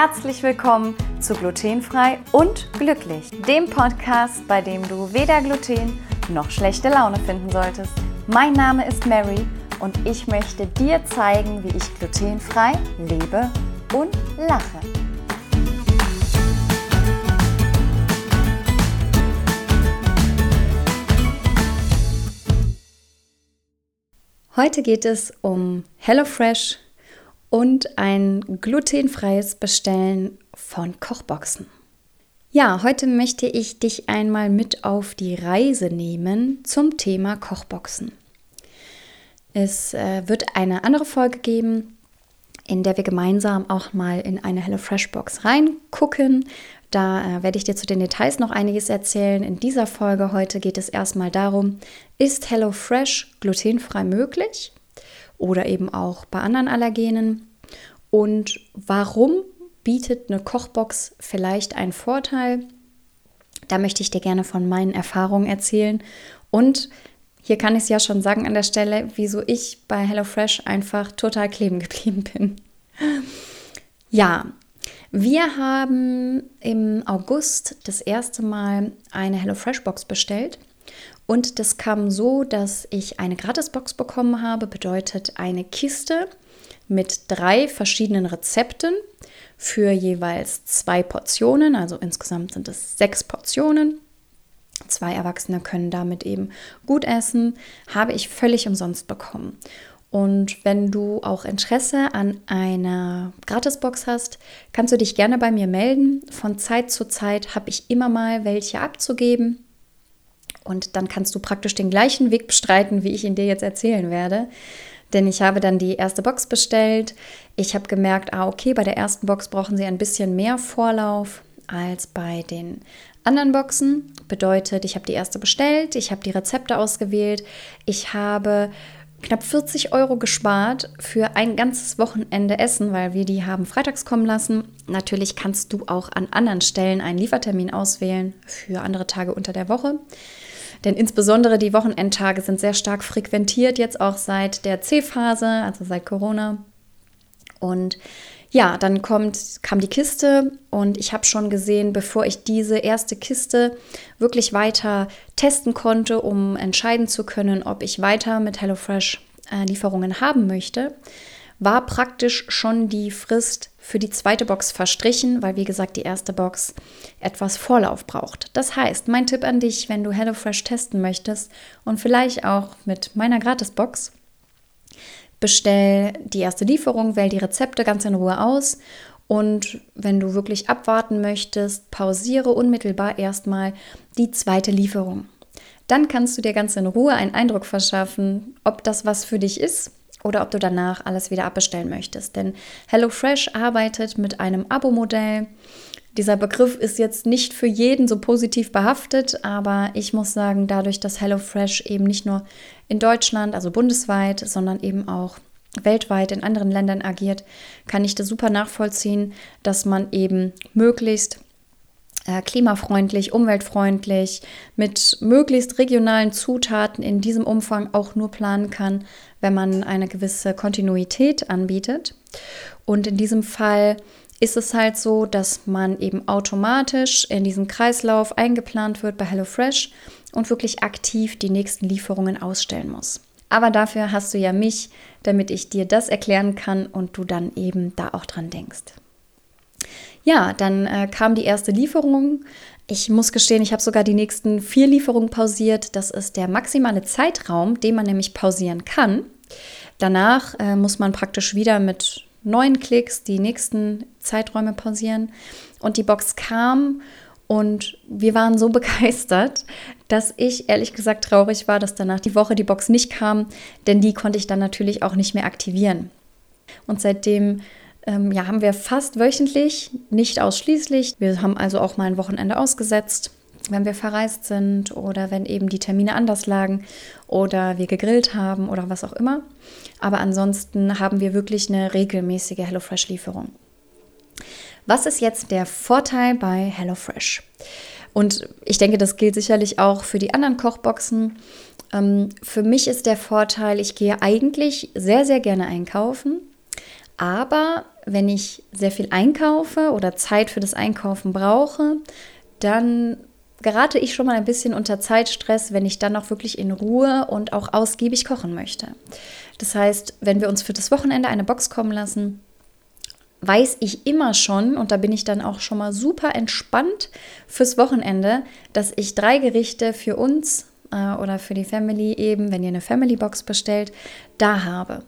Herzlich willkommen zu Glutenfrei und Glücklich, dem Podcast, bei dem du weder Gluten noch schlechte Laune finden solltest. Mein Name ist Mary und ich möchte dir zeigen, wie ich glutenfrei lebe und lache. Heute geht es um HelloFresh und ein glutenfreies Bestellen von Kochboxen. Ja, heute möchte ich dich einmal mit auf die Reise nehmen zum Thema Kochboxen. Es äh, wird eine andere Folge geben, in der wir gemeinsam auch mal in eine HelloFresh-Box reingucken. Da äh, werde ich dir zu den Details noch einiges erzählen. In dieser Folge heute geht es erstmal darum, ist HelloFresh glutenfrei möglich oder eben auch bei anderen Allergenen? Und warum bietet eine Kochbox vielleicht einen Vorteil? Da möchte ich dir gerne von meinen Erfahrungen erzählen und hier kann ich es ja schon sagen an der Stelle, wieso ich bei HelloFresh einfach total kleben geblieben bin. Ja, wir haben im August das erste Mal eine HelloFresh-Box bestellt. Und das kam so, dass ich eine Gratisbox bekommen habe, bedeutet eine Kiste mit drei verschiedenen Rezepten für jeweils zwei Portionen. Also insgesamt sind es sechs Portionen. Zwei Erwachsene können damit eben gut essen, habe ich völlig umsonst bekommen. Und wenn du auch Interesse an einer Gratisbox hast, kannst du dich gerne bei mir melden. Von Zeit zu Zeit habe ich immer mal welche abzugeben. Und dann kannst du praktisch den gleichen Weg bestreiten, wie ich ihn dir jetzt erzählen werde. Denn ich habe dann die erste Box bestellt. Ich habe gemerkt, ah, okay, bei der ersten Box brauchen sie ein bisschen mehr Vorlauf als bei den anderen Boxen. Bedeutet, ich habe die erste bestellt, ich habe die Rezepte ausgewählt, ich habe knapp 40 Euro gespart für ein ganzes Wochenende Essen, weil wir die haben freitags kommen lassen. Natürlich kannst du auch an anderen Stellen einen Liefertermin auswählen für andere Tage unter der Woche. Denn insbesondere die Wochenendtage sind sehr stark frequentiert, jetzt auch seit der C-Phase, also seit Corona. Und ja, dann kommt, kam die Kiste und ich habe schon gesehen, bevor ich diese erste Kiste wirklich weiter testen konnte, um entscheiden zu können, ob ich weiter mit HelloFresh äh, Lieferungen haben möchte, war praktisch schon die Frist für die zweite Box verstrichen, weil wie gesagt die erste Box etwas Vorlauf braucht. Das heißt, mein Tipp an dich, wenn du HelloFresh testen möchtest und vielleicht auch mit meiner Gratisbox, bestell die erste Lieferung, wähl die Rezepte ganz in Ruhe aus und wenn du wirklich abwarten möchtest, pausiere unmittelbar erstmal die zweite Lieferung. Dann kannst du dir ganz in Ruhe einen Eindruck verschaffen, ob das was für dich ist oder ob du danach alles wieder abbestellen möchtest. Denn HelloFresh arbeitet mit einem Abo-Modell. Dieser Begriff ist jetzt nicht für jeden so positiv behaftet, aber ich muss sagen, dadurch, dass HelloFresh eben nicht nur in Deutschland, also bundesweit, sondern eben auch weltweit in anderen Ländern agiert, kann ich das super nachvollziehen, dass man eben möglichst klimafreundlich, umweltfreundlich, mit möglichst regionalen Zutaten in diesem Umfang auch nur planen kann, wenn man eine gewisse Kontinuität anbietet. Und in diesem Fall ist es halt so, dass man eben automatisch in diesem Kreislauf eingeplant wird bei HelloFresh und wirklich aktiv die nächsten Lieferungen ausstellen muss. Aber dafür hast du ja mich, damit ich dir das erklären kann und du dann eben da auch dran denkst. Ja, dann äh, kam die erste Lieferung. Ich muss gestehen, ich habe sogar die nächsten vier Lieferungen pausiert. Das ist der maximale Zeitraum, den man nämlich pausieren kann. Danach äh, muss man praktisch wieder mit neun Klicks die nächsten Zeiträume pausieren. Und die Box kam und wir waren so begeistert, dass ich ehrlich gesagt traurig war, dass danach die Woche die Box nicht kam, denn die konnte ich dann natürlich auch nicht mehr aktivieren. Und seitdem ähm, ja, haben wir fast wöchentlich, nicht ausschließlich. Wir haben also auch mal ein Wochenende ausgesetzt, wenn wir verreist sind oder wenn eben die Termine anders lagen oder wir gegrillt haben oder was auch immer. Aber ansonsten haben wir wirklich eine regelmäßige HelloFresh-Lieferung. Was ist jetzt der Vorteil bei HelloFresh? Und ich denke, das gilt sicherlich auch für die anderen Kochboxen. Ähm, für mich ist der Vorteil, ich gehe eigentlich sehr, sehr gerne einkaufen. Aber wenn ich sehr viel einkaufe oder Zeit für das Einkaufen brauche, dann gerate ich schon mal ein bisschen unter Zeitstress, wenn ich dann auch wirklich in Ruhe und auch ausgiebig kochen möchte. Das heißt, wenn wir uns für das Wochenende eine Box kommen lassen, weiß ich immer schon, und da bin ich dann auch schon mal super entspannt fürs Wochenende, dass ich drei Gerichte für uns äh, oder für die Family eben, wenn ihr eine Family Box bestellt, da habe.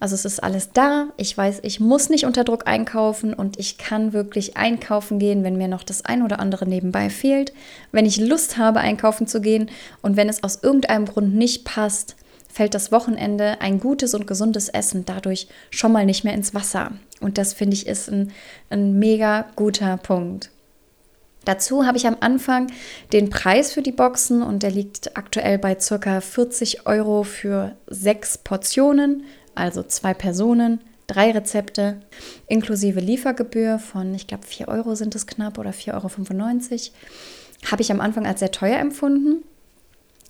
Also es ist alles da. Ich weiß, ich muss nicht unter Druck einkaufen und ich kann wirklich einkaufen gehen, wenn mir noch das ein oder andere nebenbei fehlt. Wenn ich Lust habe, einkaufen zu gehen und wenn es aus irgendeinem Grund nicht passt, fällt das Wochenende ein gutes und gesundes Essen dadurch schon mal nicht mehr ins Wasser. Und das finde ich ist ein, ein mega guter Punkt. Dazu habe ich am Anfang den Preis für die Boxen und der liegt aktuell bei ca. 40 Euro für sechs Portionen also zwei Personen, drei Rezepte, inklusive Liefergebühr von, ich glaube, 4 Euro sind es knapp oder 4,95 Euro. Habe ich am Anfang als sehr teuer empfunden.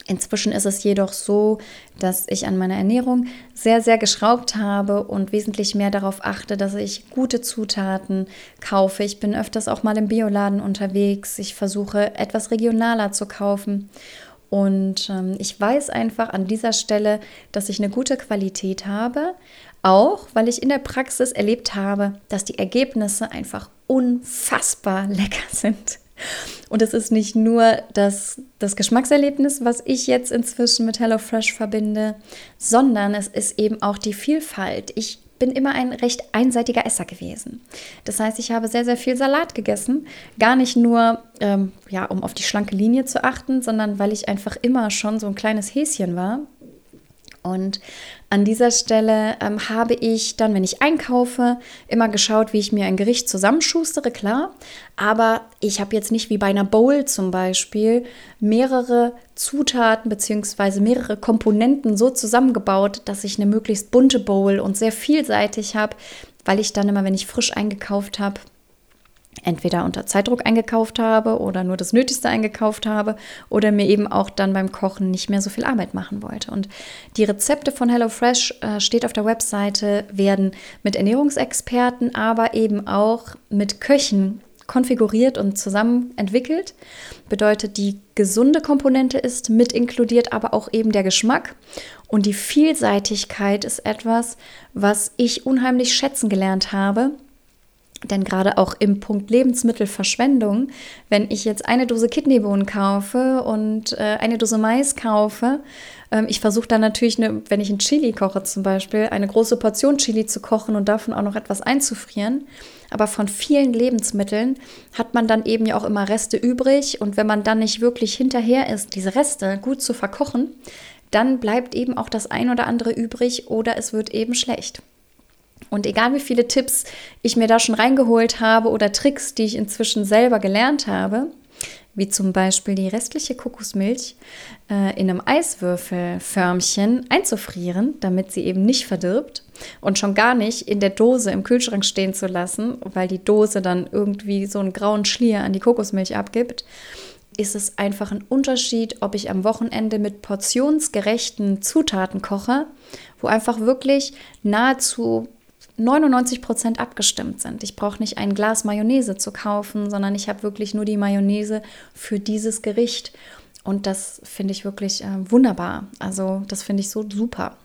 Inzwischen ist es jedoch so, dass ich an meiner Ernährung sehr, sehr geschraubt habe und wesentlich mehr darauf achte, dass ich gute Zutaten kaufe. Ich bin öfters auch mal im Bioladen unterwegs. Ich versuche etwas regionaler zu kaufen. Und ähm, ich weiß einfach an dieser Stelle, dass ich eine gute Qualität habe, auch weil ich in der Praxis erlebt habe, dass die Ergebnisse einfach unfassbar lecker sind. Und es ist nicht nur das, das Geschmackserlebnis, was ich jetzt inzwischen mit HelloFresh verbinde, sondern es ist eben auch die Vielfalt. Ich bin immer ein recht einseitiger Esser gewesen. Das heißt, ich habe sehr, sehr viel Salat gegessen. Gar nicht nur, ähm, ja, um auf die schlanke Linie zu achten, sondern weil ich einfach immer schon so ein kleines Häschen war. Und an dieser Stelle ähm, habe ich dann, wenn ich einkaufe, immer geschaut, wie ich mir ein Gericht zusammenschustere, klar. Aber ich habe jetzt nicht wie bei einer Bowl zum Beispiel mehrere Zutaten bzw. mehrere Komponenten so zusammengebaut, dass ich eine möglichst bunte Bowl und sehr vielseitig habe, weil ich dann immer, wenn ich frisch eingekauft habe, entweder unter Zeitdruck eingekauft habe oder nur das Nötigste eingekauft habe oder mir eben auch dann beim Kochen nicht mehr so viel Arbeit machen wollte. Und die Rezepte von HelloFresh äh, steht auf der Webseite, werden mit Ernährungsexperten, aber eben auch mit Köchen konfiguriert und zusammen entwickelt. Bedeutet, die gesunde Komponente ist mit inkludiert, aber auch eben der Geschmack. Und die Vielseitigkeit ist etwas, was ich unheimlich schätzen gelernt habe denn gerade auch im Punkt Lebensmittelverschwendung, wenn ich jetzt eine Dose Kidneybohnen kaufe und äh, eine Dose Mais kaufe, ähm, ich versuche dann natürlich, eine, wenn ich ein Chili koche zum Beispiel, eine große Portion Chili zu kochen und davon auch noch etwas einzufrieren. Aber von vielen Lebensmitteln hat man dann eben ja auch immer Reste übrig. Und wenn man dann nicht wirklich hinterher ist, diese Reste gut zu verkochen, dann bleibt eben auch das ein oder andere übrig oder es wird eben schlecht. Und egal wie viele Tipps ich mir da schon reingeholt habe oder Tricks, die ich inzwischen selber gelernt habe, wie zum Beispiel die restliche Kokosmilch äh, in einem Eiswürfelförmchen einzufrieren, damit sie eben nicht verdirbt und schon gar nicht in der Dose im Kühlschrank stehen zu lassen, weil die Dose dann irgendwie so einen grauen Schlier an die Kokosmilch abgibt, ist es einfach ein Unterschied, ob ich am Wochenende mit portionsgerechten Zutaten koche, wo einfach wirklich nahezu 99 Prozent abgestimmt sind. Ich brauche nicht ein Glas Mayonnaise zu kaufen, sondern ich habe wirklich nur die Mayonnaise für dieses Gericht. Und das finde ich wirklich äh, wunderbar. Also das finde ich so super.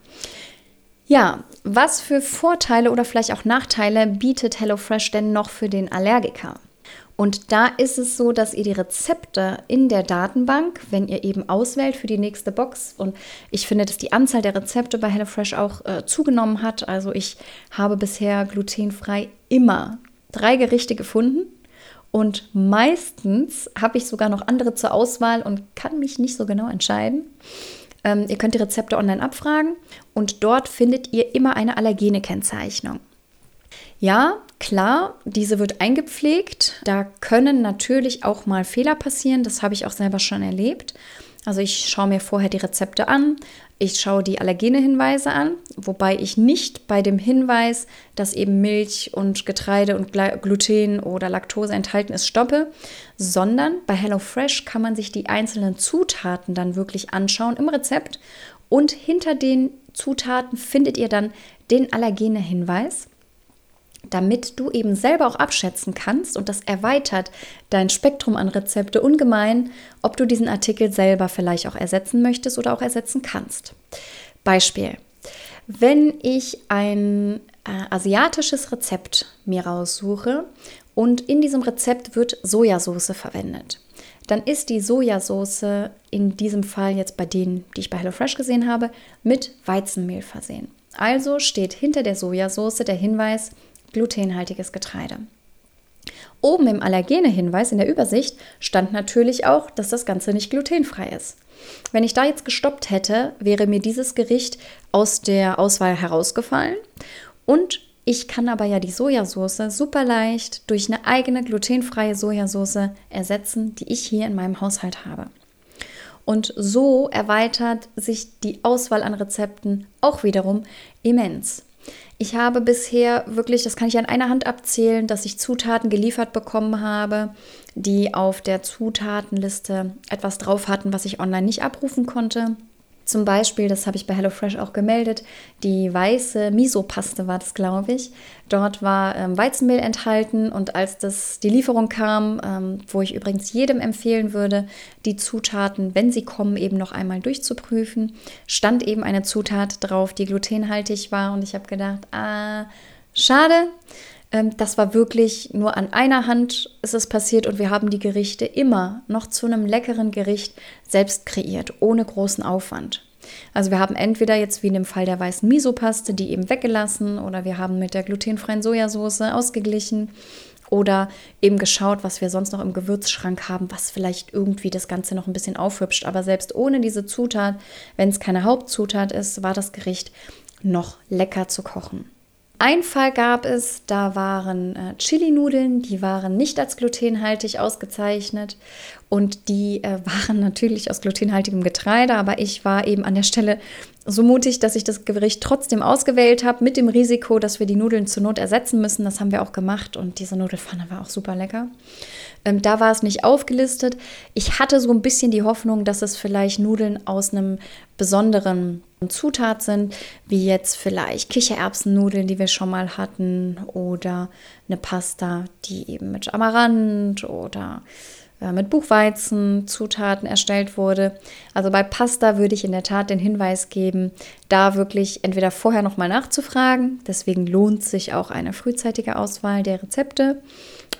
Ja, was für Vorteile oder vielleicht auch Nachteile bietet HelloFresh denn noch für den Allergiker? Und da ist es so, dass ihr die Rezepte in der Datenbank, wenn ihr eben auswählt für die nächste Box, und ich finde, dass die Anzahl der Rezepte bei HelloFresh auch äh, zugenommen hat. Also ich habe bisher glutenfrei immer drei Gerichte gefunden. Und meistens habe ich sogar noch andere zur Auswahl und kann mich nicht so genau entscheiden. Ähm, ihr könnt die Rezepte online abfragen und dort findet ihr immer eine Allergene-Kennzeichnung. Ja, klar, diese wird eingepflegt. Da können natürlich auch mal Fehler passieren. Das habe ich auch selber schon erlebt. Also ich schaue mir vorher die Rezepte an, ich schaue die Allergene-Hinweise an, wobei ich nicht bei dem Hinweis, dass eben Milch und Getreide und Gluten oder Laktose enthalten ist, stoppe, sondern bei HelloFresh kann man sich die einzelnen Zutaten dann wirklich anschauen im Rezept und hinter den Zutaten findet ihr dann den Allergene-Hinweis. Damit du eben selber auch abschätzen kannst und das erweitert dein Spektrum an Rezepte ungemein, ob du diesen Artikel selber vielleicht auch ersetzen möchtest oder auch ersetzen kannst. Beispiel. Wenn ich ein äh, asiatisches Rezept mir raussuche und in diesem Rezept wird Sojasauce verwendet, dann ist die Sojasauce in diesem Fall jetzt bei denen, die ich bei HelloFresh gesehen habe, mit Weizenmehl versehen. Also steht hinter der Sojasauce der Hinweis glutenhaltiges Getreide. Oben im Allergene-Hinweis in der Übersicht stand natürlich auch, dass das Ganze nicht glutenfrei ist. Wenn ich da jetzt gestoppt hätte, wäre mir dieses Gericht aus der Auswahl herausgefallen und ich kann aber ja die Sojasauce super leicht durch eine eigene glutenfreie Sojasauce ersetzen, die ich hier in meinem Haushalt habe. Und so erweitert sich die Auswahl an Rezepten auch wiederum immens. Ich habe bisher wirklich, das kann ich an einer Hand abzählen, dass ich Zutaten geliefert bekommen habe, die auf der Zutatenliste etwas drauf hatten, was ich online nicht abrufen konnte. Zum Beispiel, das habe ich bei HelloFresh auch gemeldet, die weiße Miso-Paste war das, glaube ich. Dort war ähm, Weizenmehl enthalten und als das, die Lieferung kam, ähm, wo ich übrigens jedem empfehlen würde, die Zutaten, wenn sie kommen, eben noch einmal durchzuprüfen, stand eben eine Zutat drauf, die glutenhaltig war und ich habe gedacht, ah, schade. Ähm, das war wirklich nur an einer Hand ist es passiert und wir haben die Gerichte immer noch zu einem leckeren Gericht selbst kreiert, ohne großen Aufwand. Also wir haben entweder jetzt wie in dem Fall der weißen Miso-Paste die eben weggelassen oder wir haben mit der glutenfreien Sojasauce ausgeglichen oder eben geschaut, was wir sonst noch im Gewürzschrank haben, was vielleicht irgendwie das Ganze noch ein bisschen aufhübscht. Aber selbst ohne diese Zutat, wenn es keine Hauptzutat ist, war das Gericht noch lecker zu kochen. Ein Fall gab es, da waren äh, Chili-Nudeln, die waren nicht als glutenhaltig ausgezeichnet und die äh, waren natürlich aus glutenhaltigem Getreide, aber ich war eben an der Stelle so mutig, dass ich das Gericht trotzdem ausgewählt habe, mit dem Risiko, dass wir die Nudeln zur Not ersetzen müssen. Das haben wir auch gemacht und diese Nudelfanne war auch super lecker. Ähm, da war es nicht aufgelistet. Ich hatte so ein bisschen die Hoffnung, dass es vielleicht Nudeln aus einem besonderen Zutat sind, wie jetzt vielleicht Kichererbsennudeln, die wir schon mal hatten, oder eine Pasta, die eben mit Amaranth oder äh, mit Buchweizenzutaten erstellt wurde. Also bei Pasta würde ich in der Tat den Hinweis geben, da wirklich entweder vorher nochmal nachzufragen, deswegen lohnt sich auch eine frühzeitige Auswahl der Rezepte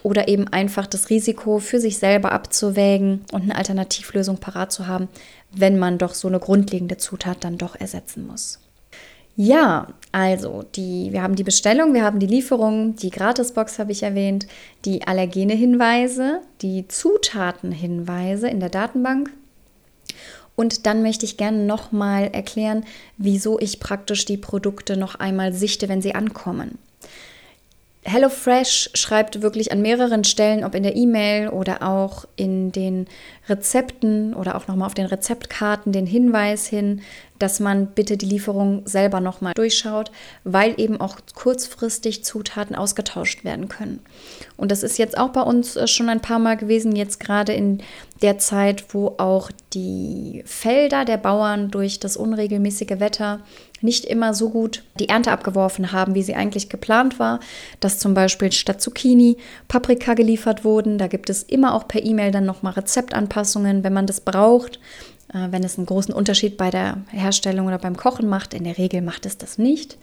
oder eben einfach das Risiko für sich selber abzuwägen und eine Alternativlösung parat zu haben, wenn man doch so eine grundlegende Zutat dann doch ersetzen muss. Ja, also die, wir haben die Bestellung, wir haben die Lieferung, die Gratisbox habe ich erwähnt, die Allergene-Hinweise, die Zutatenhinweise in der Datenbank. Und dann möchte ich gerne nochmal erklären, wieso ich praktisch die Produkte noch einmal sichte, wenn sie ankommen. HelloFresh schreibt wirklich an mehreren Stellen, ob in der E-Mail oder auch in den Rezepten oder auch nochmal auf den Rezeptkarten den Hinweis hin, dass man bitte die Lieferung selber nochmal durchschaut, weil eben auch kurzfristig Zutaten ausgetauscht werden können. Und das ist jetzt auch bei uns äh, schon ein paar Mal gewesen, jetzt gerade in der Zeit, wo auch die Felder der Bauern durch das unregelmäßige Wetter nicht immer so gut die Ernte abgeworfen haben, wie sie eigentlich geplant war, dass zum Beispiel statt Zucchini Paprika geliefert wurden. Da gibt es immer auch per E-Mail dann nochmal Rezeptanpassungen, wenn man das braucht. Äh, wenn es einen großen Unterschied bei der Herstellung oder beim Kochen macht. In der Regel macht es das nicht.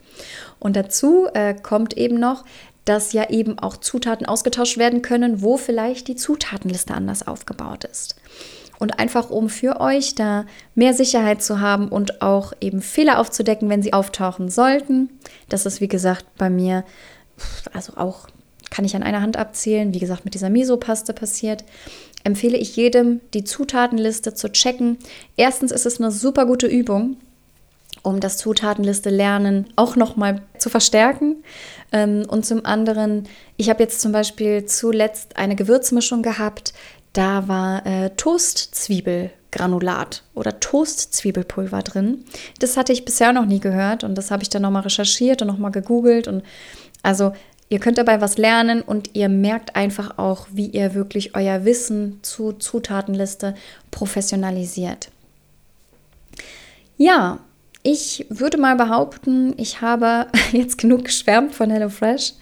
Und dazu äh, kommt eben noch, dass ja eben auch Zutaten ausgetauscht werden können, wo vielleicht die Zutatenliste anders aufgebaut ist. Und einfach um für euch da mehr Sicherheit zu haben und auch eben Fehler aufzudecken, wenn sie auftauchen sollten. Das ist wie gesagt bei mir, also auch kann ich an einer Hand abzählen, wie gesagt mit dieser Miso-Paste passiert empfehle ich jedem, die Zutatenliste zu checken. Erstens ist es eine super gute Übung, um das Zutatenliste lernen auch nochmal zu verstärken. Ähm, und zum anderen, ich habe jetzt zum Beispiel zuletzt eine Gewürzmischung gehabt, da war äh, Toastzwiebelgranulat oder Toastzwiebelpulver drin. Das hatte ich bisher noch nie gehört und das habe ich dann nochmal recherchiert und nochmal gegoogelt und also Ihr könnt dabei was lernen und ihr merkt einfach auch, wie ihr wirklich euer Wissen zu Zutatenliste professionalisiert. Ja, ich würde mal behaupten, ich habe jetzt genug geschwärmt von HelloFresh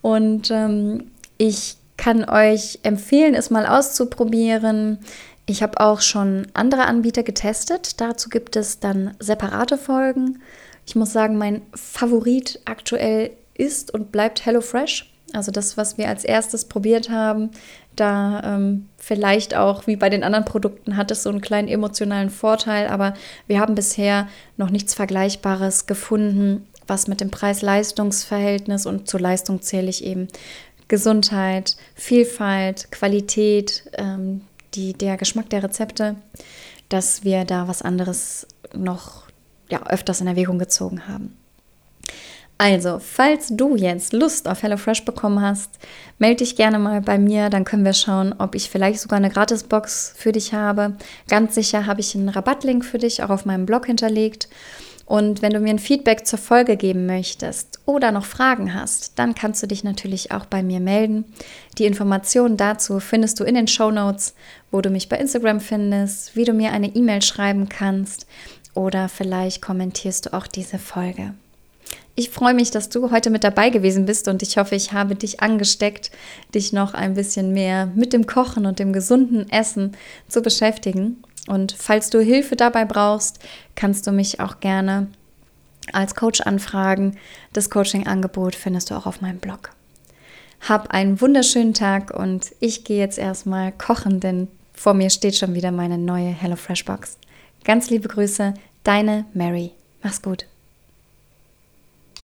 Und ähm, ich kann euch empfehlen, es mal auszuprobieren. Ich habe auch schon andere Anbieter getestet. Dazu gibt es dann separate Folgen. Ich muss sagen, mein Favorit aktuell ist und bleibt HelloFresh. Also das, was wir als erstes probiert haben, da ähm, vielleicht auch wie bei den anderen Produkten hat es so einen kleinen emotionalen Vorteil, aber wir haben bisher noch nichts Vergleichbares gefunden, was mit dem Preis-Leistungs-Verhältnis und zur Leistung zähle ich eben Gesundheit, Vielfalt, Qualität, ähm, die, der Geschmack der Rezepte, dass wir da was anderes noch ja, öfters in Erwägung gezogen haben. Also, falls du jetzt Lust auf HelloFresh bekommen hast, melde dich gerne mal bei mir, dann können wir schauen, ob ich vielleicht sogar eine Gratisbox für dich habe. Ganz sicher habe ich einen Rabattlink für dich auch auf meinem Blog hinterlegt. Und wenn du mir ein Feedback zur Folge geben möchtest oder noch Fragen hast, dann kannst du dich natürlich auch bei mir melden. Die Informationen dazu findest du in den Show Notes, wo du mich bei Instagram findest, wie du mir eine E-Mail schreiben kannst oder vielleicht kommentierst du auch diese Folge. Ich freue mich, dass du heute mit dabei gewesen bist und ich hoffe, ich habe dich angesteckt, dich noch ein bisschen mehr mit dem Kochen und dem gesunden Essen zu beschäftigen. Und falls du Hilfe dabei brauchst, kannst du mich auch gerne als Coach anfragen. Das Coaching-Angebot findest du auch auf meinem Blog. Hab einen wunderschönen Tag und ich gehe jetzt erstmal kochen, denn vor mir steht schon wieder meine neue HelloFresh Box. Ganz liebe Grüße, deine Mary. Mach's gut.